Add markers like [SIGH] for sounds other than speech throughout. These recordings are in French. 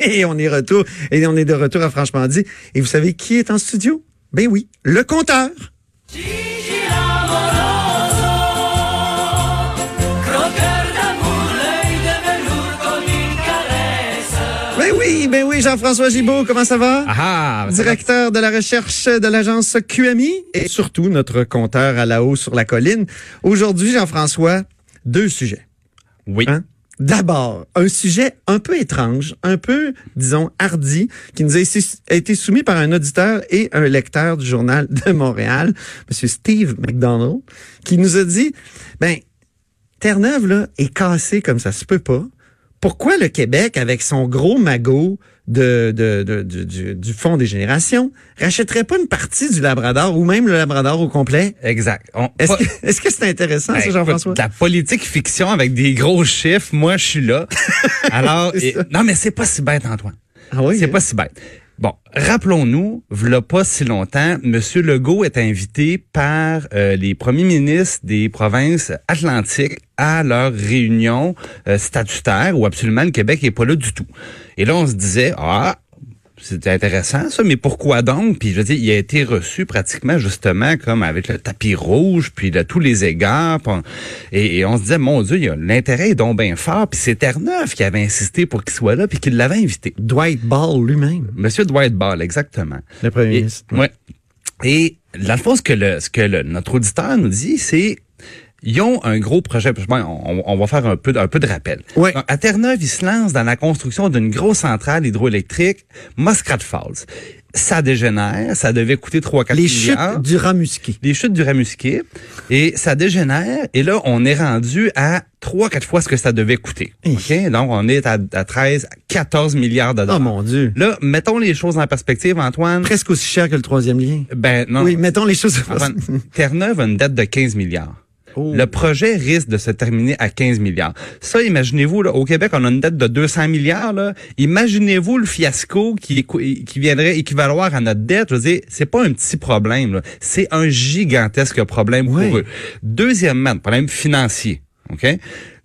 [LAUGHS] Et on est retour, et on est de retour à Franchement dit. Et vous savez qui est en studio? Ben oui, le compteur. Ben oui, ben oui, Jean-François Gibault, comment ça va? Ah, va. Directeur de la recherche de l'agence QMI et surtout notre compteur à la haut sur la colline. Aujourd'hui, Jean-François, deux sujets. Oui. Hein? D'abord, un sujet un peu étrange, un peu, disons, hardi, qui nous a été- soumis par un auditeur et un lecteur du journal de Montréal, Monsieur Steve McDonald, qui nous a dit, ben, Terre-Neuve, là, est cassée comme ça se peut pas. Pourquoi le Québec, avec son gros magot de, de, de- du- du, du Fonds des générations, rachèterait pas une partie du Labrador ou même le Labrador au complet? Exact. Est-ce que est-ce que c'est intéressant, Ben, ça, Jean-François? La politique fiction avec des gros chiffres, moi, je suis là. [LAUGHS] Alors, et- non, mais c'est pas si bête, Antoine. Ah oui? C'est pas si bête. Bon, rappelons-nous, v'là pas si longtemps, M. Legault est invité par euh, les premiers ministres des provinces atlantiques à leur réunion euh, statutaire où absolument le Québec est pas là du tout. Et là, on se disait, ah, c'était intéressant ça, mais pourquoi donc? Puis je veux dire, il a été reçu pratiquement justement comme avec le tapis rouge, puis de tous les égards. puis on- et, et on se disait, mon Dieu, il y a- l'intérêt est donc bien fort. Puis c'est Terre-Neuve qui avait insisté pour qu'il soit là, puis qu'il l'avait invité. Dwight Ball lui-même, Monsieur Dwight Ball, exactement. le premier ministre. ouais. Et dans le fond, ce que, le, ce que le- notre auditeur nous dit, c'est ils ont un gros projet. Bon, On, on va faire un peu, de- un peu de rappel. Donc, à Terre-Neuve, ils se lancent dans la construction d'une grosse centrale hydroélectrique, Muskrat Falls. Ça dégénère, ça devait coûter 3-4 Les milliards chutes du rat musqué. les chutes du Ramusquet et ça dégénère et là on est rendu à trois quatre fois ce que ça devait coûter. OK? Donc on est à, à 13 14 milliards de Oh dollars. mon Dieu. Là, mettons les choses en perspective Antoine. Presque aussi cher que le troisième lien. Ben non. Oui, mettons les choses. Antoine, Terre-Neuve a une dette de 15 milliards. Oh. Le projet risque de se terminer à 15 milliards. Ça, imaginez-vous, là, au Québec, on a une dette de 200 milliards. Là. Imaginez-vous le fiasco qui, qui viendrait équivaloir à notre dette. Je veux dire, c'est pas un petit problème. là. C'est un gigantesque problème Oui. pour eux. Deuxièmement, problème financier. OK?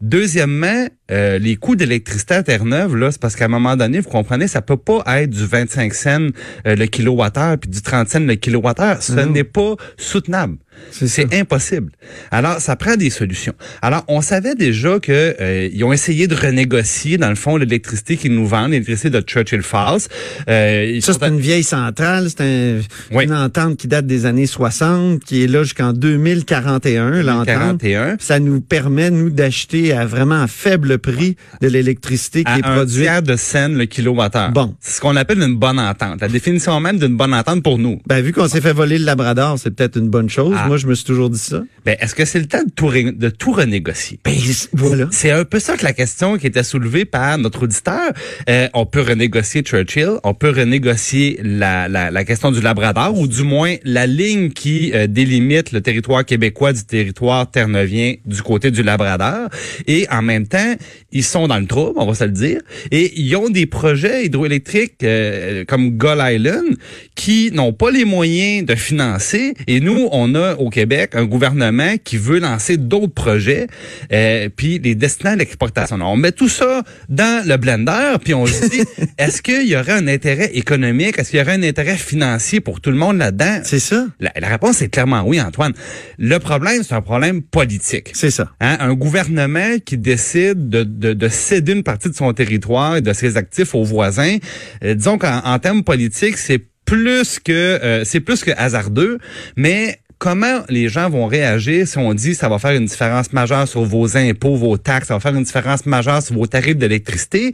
Deuxièmement, euh, les coûts d'électricité à Terre-Neuve, là, c'est parce qu'à un moment donné, vous comprenez, ça peut pas être du 25 cents euh, le kilowattheure puis du 30 cents le kilowattheure. Ce n'est pas soutenable. C'est impossible. Alors, ça prend des solutions. Alors, on savait déjà que euh, ils ont essayé de renégocier, dans le fond, l'électricité qu'ils nous vendent, l'électricité de Churchill Falls. Euh, Ça, c'est une vieille centrale. C'est un- Oui. une entente qui date des années 60, qui est là jusqu'en 2041, l'entente. 41. Ça nous permet, nous, d'acheter à vraiment faible prix de l'électricité qui à est un produite. tiers de scène le kilowattheure. Bon. C'est ce qu'on appelle une bonne entente. La définition même d'une bonne entente pour nous. Ben, vu qu'on s'est fait voler le Labrador, c'est peut-être une bonne chose. Ah. Moi, je me suis toujours dit ça. Ben, est-ce que c'est le temps de tout, ré- de tout renégocier? Ben, voilà. C'est un peu ça que la question qui était soulevée par notre auditeur. Euh, on peut renégocier Churchill, on peut renégocier la, la, la question du Labrador, ou du moins la ligne qui euh, délimite le territoire québécois du territoire terneuvien du côté du Labrador. Et en même temps, ils sont dans le trouble, on va se le dire, et ils ont des projets hydroélectriques euh, comme Gull Island qui n'ont pas les moyens de financer. Et nous, on a au Québec un gouvernement qui veut lancer d'autres projets, euh, puis les destinants à l'exportation. On met tout ça dans le blender, puis on se dit, [LAUGHS] est-ce qu'il y aurait un intérêt économique, est-ce qu'il y aurait un intérêt financier pour tout le monde là-dedans? C'est ça. La, la réponse est clairement oui, Antoine. Le problème, c'est un problème politique. C'est ça. Hein, un gouvernement qui décide de, de, de céder une partie de son territoire et de ses actifs aux voisins, euh, disons qu'en en termes politiques, c'est plus que euh, c'est plus que hasardeux, mais comment les gens vont réagir si on dit ça va faire une différence majeure sur vos impôts, vos taxes, ça va faire une différence majeure sur vos tarifs d'électricité?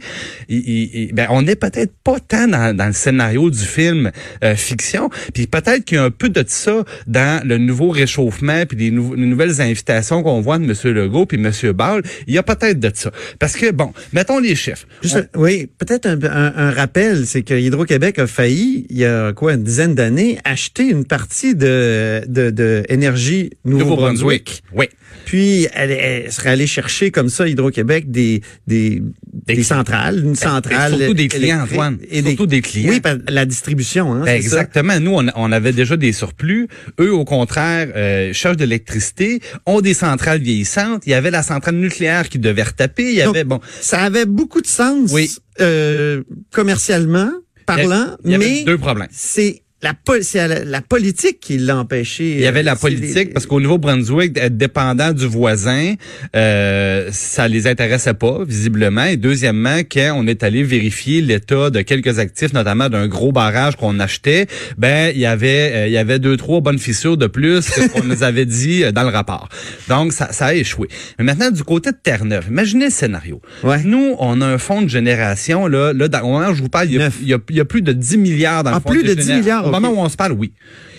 Ben, on n'est peut-être pas tant dans, dans le scénario du film euh, fiction, puis peut-être qu'il y a un peu de ça dans le nouveau réchauffement, puis les, nou- les nouvelles invitations qu'on voit de M. Legault puis M. Ball. Il y a peut-être de ça. Parce que, bon, mettons les chiffres. Juste, Oui, peut-être un, un- un rappel, c'est que Hydro-Québec a failli, il y a quoi, une dizaine d'années, acheter une partie de, de, de énergie Nouveau-Brunswick. Oui. Puis elle, elle serait allée chercher comme ça Hydro-Québec des des, des centrales, une centrale surtout des clients, Antoine. et Surtout des clients. Oui, par- la distribution, hein, Ben, ça. exactement. Nous, on, on avait déjà des surplus. Eux, au contraire, euh, cherchent de l'électricité, ont des centrales vieillissantes. Il y avait la centrale nucléaire qui devait retaper. Il y Donc, avait, bon, Ça avait beaucoup de sens Oui. euh, commercialement parlant, il y avait mais deux problèmes. c'est la, c'est la, la politique qui l'a empêché. Il y avait euh, la c'est politique les- parce qu'au Nouveau-Brunswick, être dépendant du voisin, euh, ça les intéressait pas visiblement. Et deuxièmement, quand on est allé vérifier l'état de quelques actifs, notamment d'un gros barrage qu'on achetait, ben il y avait euh, il y avait deux trois bonnes fissures de plus qu'on nous avait dit euh, dans le rapport. Donc ça, ça a échoué. Mais maintenant du côté de Terre-Neuve, imaginez le scénario. Ouais. Nous, on a un fonds de génération là, là dans, au moment où je vous parle, il y, a, Neuf. il y a- il y a plus de 10 milliards dans Ah, le fonds plus de 10 génération. milliards, Moment où on se parle, oui.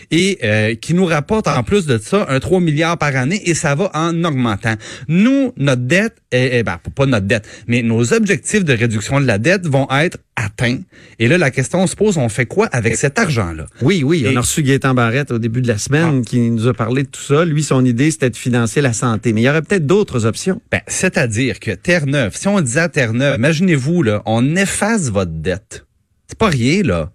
Et euh, qui nous rapporte en plus de ça un 3 milliards par année et ça va en augmentant. Nous, notre dette, est, est- ben, pas notre dette, mais nos objectifs de réduction de la dette vont être atteints. Et là, la question se pose, on fait quoi avec cet argent-là? Oui, oui, on Et- a reçu Gaétan Barrette au début de la Ah. semaine qui nous a parlé de tout ça. Lui, son idée, c'était de financer la santé. Mais il y aurait peut-être d'autres options. Ben, c'est-à-dire que Terre-Neuve, si on disait à Terre-Neuve, imaginez-vous, là, on efface votre dette. C'est pas rien, là.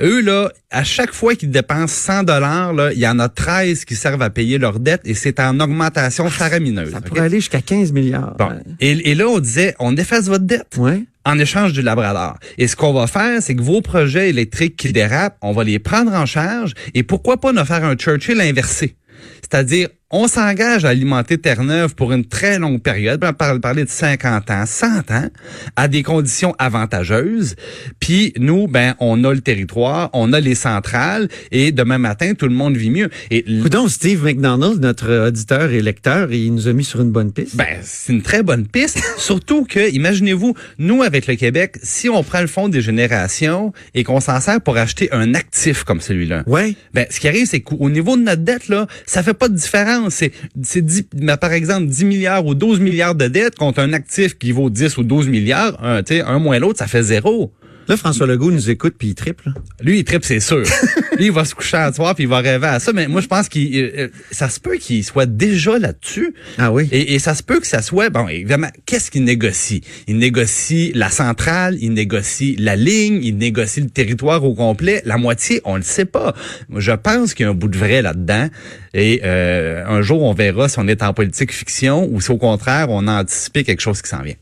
Eux, là, à chaque fois qu'ils dépensent 100 dollars, là, il y en a 13 qui servent à payer leur dette et c'est en augmentation faramineuse. Ça pourrait aller jusqu'à 15 milliards. Bon. Et, et là, on disait, on efface votre dette Ouais. en échange du Labrador. Et ce qu'on va faire, c'est que vos projets électriques qui dérapent, on va les prendre en charge et pourquoi pas nous faire un Churchill inversé? C'est-à-dire, on s'engage à alimenter Terre-Neuve pour une très longue période, on parle parler de 50 ans, 100 ans, à des conditions avantageuses. Puis nous, ben, on a le territoire, on a les centrales, et demain matin, tout le monde vit mieux. Et Coudon, Steve McDonald, notre auditeur et lecteur, il nous a mis sur une bonne piste. Ben, c'est une très bonne piste. [LAUGHS] Surtout que, imaginez-vous, nous, avec le Québec, si on prend le fonds des générations et qu'on s'en sert pour acheter un actif comme celui-là, ouais. ben, ce qui arrive, c'est qu'au niveau de notre dette, là, ça fait pas de différence. C'est, c'est 10, par exemple, 10 milliards ou 12 milliards de dettes contre un actif qui vaut 10 ou 12 milliards. Un, un moins l'autre, ça fait zéro. Là, François Legault nous écoute puis il triple. Lui, il tripe, c'est sûr. [LAUGHS] Lui, il va se coucher à soir puis il va rêver à ça. Mais moi, je pense qu'il, euh, ça se peut qu'il soit déjà là-dessus. Ah oui. Et, et ça se peut que ça soit, bon, évidemment, qu'est-ce qu'il négocie? Il négocie la centrale, il négocie la ligne, il négocie le territoire au complet. La moitié, on le sait pas. Je pense qu'il y a un bout de vrai là-dedans. Et euh, un jour, on verra si on est en politique fiction ou si au contraire, on a anticipé quelque chose qui s'en vient.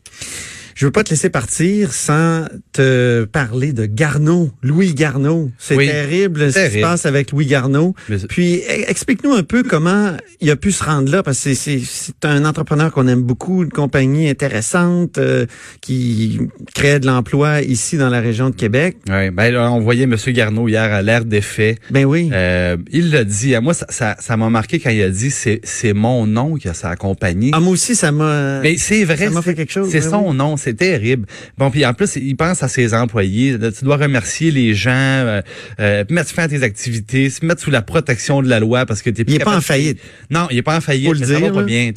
Je veux pas te laisser partir sans te parler de Garneau, Louis Garneau. C'est Oui, terrible ce qui se passe avec Louis Garneau. Mais- Puis e- explique-nous un peu comment il a pu se rendre là, parce que c'est- un entrepreneur qu'on aime beaucoup, une compagnie intéressante euh, qui crée de l'emploi ici dans la région de Québec. Ouais, ben, on voyait M. Garneau hier à l'air d'effet. Ben oui. Euh, il l'a dit. À moi, ça, ça, ça m'a marqué quand il a dit c'est mon nom qui a sa compagnie. Ah, moi aussi, ça m'a. Mais c'est vrai. ça m'a fait quelque chose, C'est ben son oui. nom, c'est terrible. Bon, puis en plus, il pense à ses employés. Là, Tu dois remercier les gens, euh, euh, mettre fin à tes activités, se mettre sous la protection de la loi parce que t'es plus Il est pas en faillite. Non, il est pas en faillite. Faut le mais ça dire, va pas bien.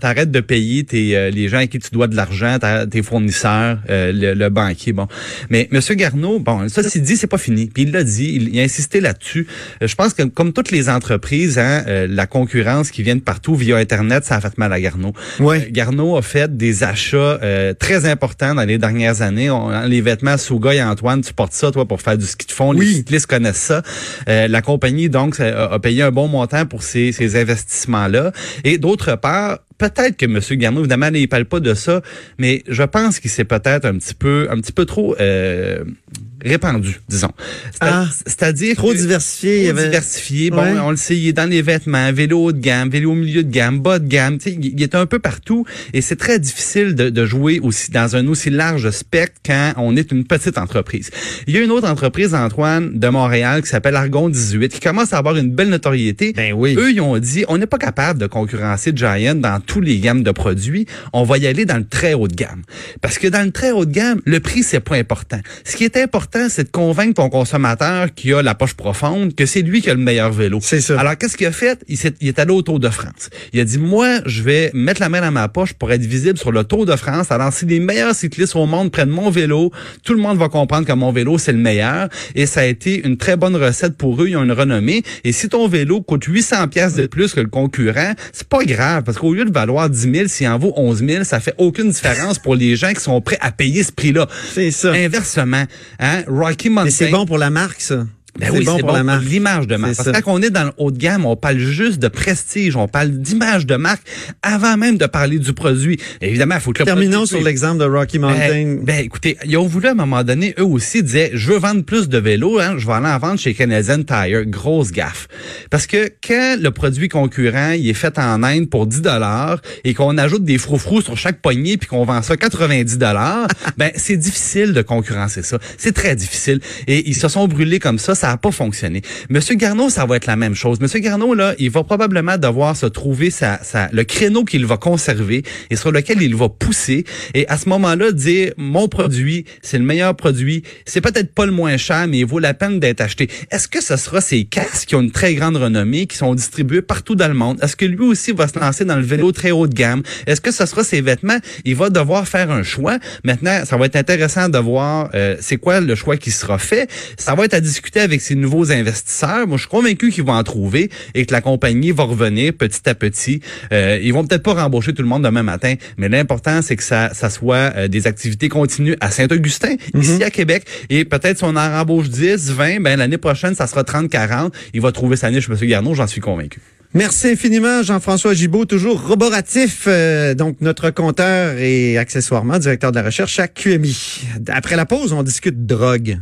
T'arrêtes de payer tes euh, les gens à qui tu dois de l'argent, tes fournisseurs, euh, le, le banquier. Bon, mais Monsieur Garneau, bon, ça c'est dit, c'est pas fini. Puis il l'a dit, il, il a insisté là-dessus. Euh, je pense que comme toutes les entreprises, hein, euh, la concurrence qui vient de partout via Internet, ça a fait mal à Garneau. Ouais. Garneau a fait des achats euh, très importants dans les dernières années. On- hein, les vêtements Souga et Antoine, tu portes ça, toi, pour faire du ski de fond. Oui. Les cyclistes connaissent ça. Euh, la compagnie, donc, a, a payé un bon montant pour ces, ces investissements-là. Et d'autre part, peut-être que M. Garneau, évidemment, il parle pas de ça, mais je pense qu'il s'est peut-être un petit peu, un petit peu trop euh, répandu, disons. Ah. C'est-à-dire Trop que- diversifié. Trop avait- diversifié. Bon, Ouais. on le sait, il est dans les vêtements, vélo haut de gamme, vélo au milieu de gamme, bas de gamme. Tu sais, il il est un peu partout et c'est très difficile de, de jouer aussi dans un aussi large spectre quand on est une petite entreprise. Il y a une autre entreprise, Antoine, de Montréal qui s'appelle Argon 18 qui commence à avoir une belle notoriété. Ben oui. Eux, ils ont dit, on n'est pas capable de concurrencer Giant dans tous les gammes de produits. On va y aller dans le très haut de gamme. Parce que dans le très haut de gamme, le prix, c'est pas important. Ce qui est important, l'important, c'est de convaincre ton consommateur qui a la poche profonde que c'est lui qui a le meilleur vélo. C'est ça. Alors, qu'est-ce qu'il a fait? Il, s'est- il est allé au Tour de France. Il a dit, moi, je vais mettre la main dans ma poche pour être visible sur le Tour de France. Alors, si les meilleurs cyclistes au monde prennent mon vélo, tout le monde va comprendre que mon vélo, c'est le meilleur. Et ça a été une très bonne recette pour eux. Ils ont une renommée. Et si ton vélo coûte 800 pièces de plus que le concurrent, c'est pas grave. Parce qu'au lieu de valoir 10 000, s'il en vaut 11 000, ça fait aucune différence pour les gens qui sont prêts à payer ce prix-là. C'est ça. Inversement, hein, Rocky Mountain. Mais c'est bon pour la marque, ça. Ben c'est oui, bon c'est pour bon marque. l'image de marque. Parce que quand on est dans le haut de gamme, on parle juste de prestige, on parle d'image de marque avant même de parler du produit. Évidemment, il faut que le Terminons produit- sur l'exemple de Rocky Mountain. Ben, ben, écoutez, ils ont voulu à un moment donné, eux aussi, disaient, je veux vendre plus de vélos, hein, je vais aller en vendre chez Canadian Tire. Grosse gaffe. Parce que quand le produit concurrent, il est fait en Inde pour 10 dollars et qu'on ajoute des froufrous sur chaque poignée puis qu'on vend ça 90 dollars, [LAUGHS] ben, c'est difficile de concurrencer ça. C'est très difficile. Et ils se sont brûlés comme ça, ça n'a pas fonctionné. Monsieur Garneau, ça va être la même chose. Monsieur Garneau, là, il va probablement devoir se trouver sa, le créneau qu'il va conserver et sur lequel il va pousser. Et à ce moment-là, dire, mon produit, c'est le meilleur produit. C'est peut-être pas le moins cher, mais il vaut la peine d'être acheté. Est-ce que ce sera ces casques qui ont une très grande renommée, qui sont distribués partout dans le monde? Est-ce que lui aussi va se lancer dans le vélo très haut de gamme? Est-ce que ce sera ses vêtements? Il va devoir faire un choix. Maintenant, ça va être intéressant de voir euh, c'est quoi le choix qui sera fait. Ça va être à discuter avec ses nouveaux investisseurs. Moi, je suis convaincu qu'ils vont en trouver et que la compagnie va revenir petit à petit. Euh, ils vont peut-être pas rembaucher tout le monde demain matin, mais l'important, c'est que ça, ça soit euh, des activités continues à Saint-Augustin, ici à Québec. Et peut-être si on en rembauche 10, 20, ben l'année prochaine, ça sera 30, 40. Il va trouver sa niche, M. Garneau, j'en suis convaincu. Merci infiniment, Jean-François Gibault, toujours roboratif, euh, donc notre compteur et accessoirement directeur de la recherche à QMI. Après la pause, on discute drogue.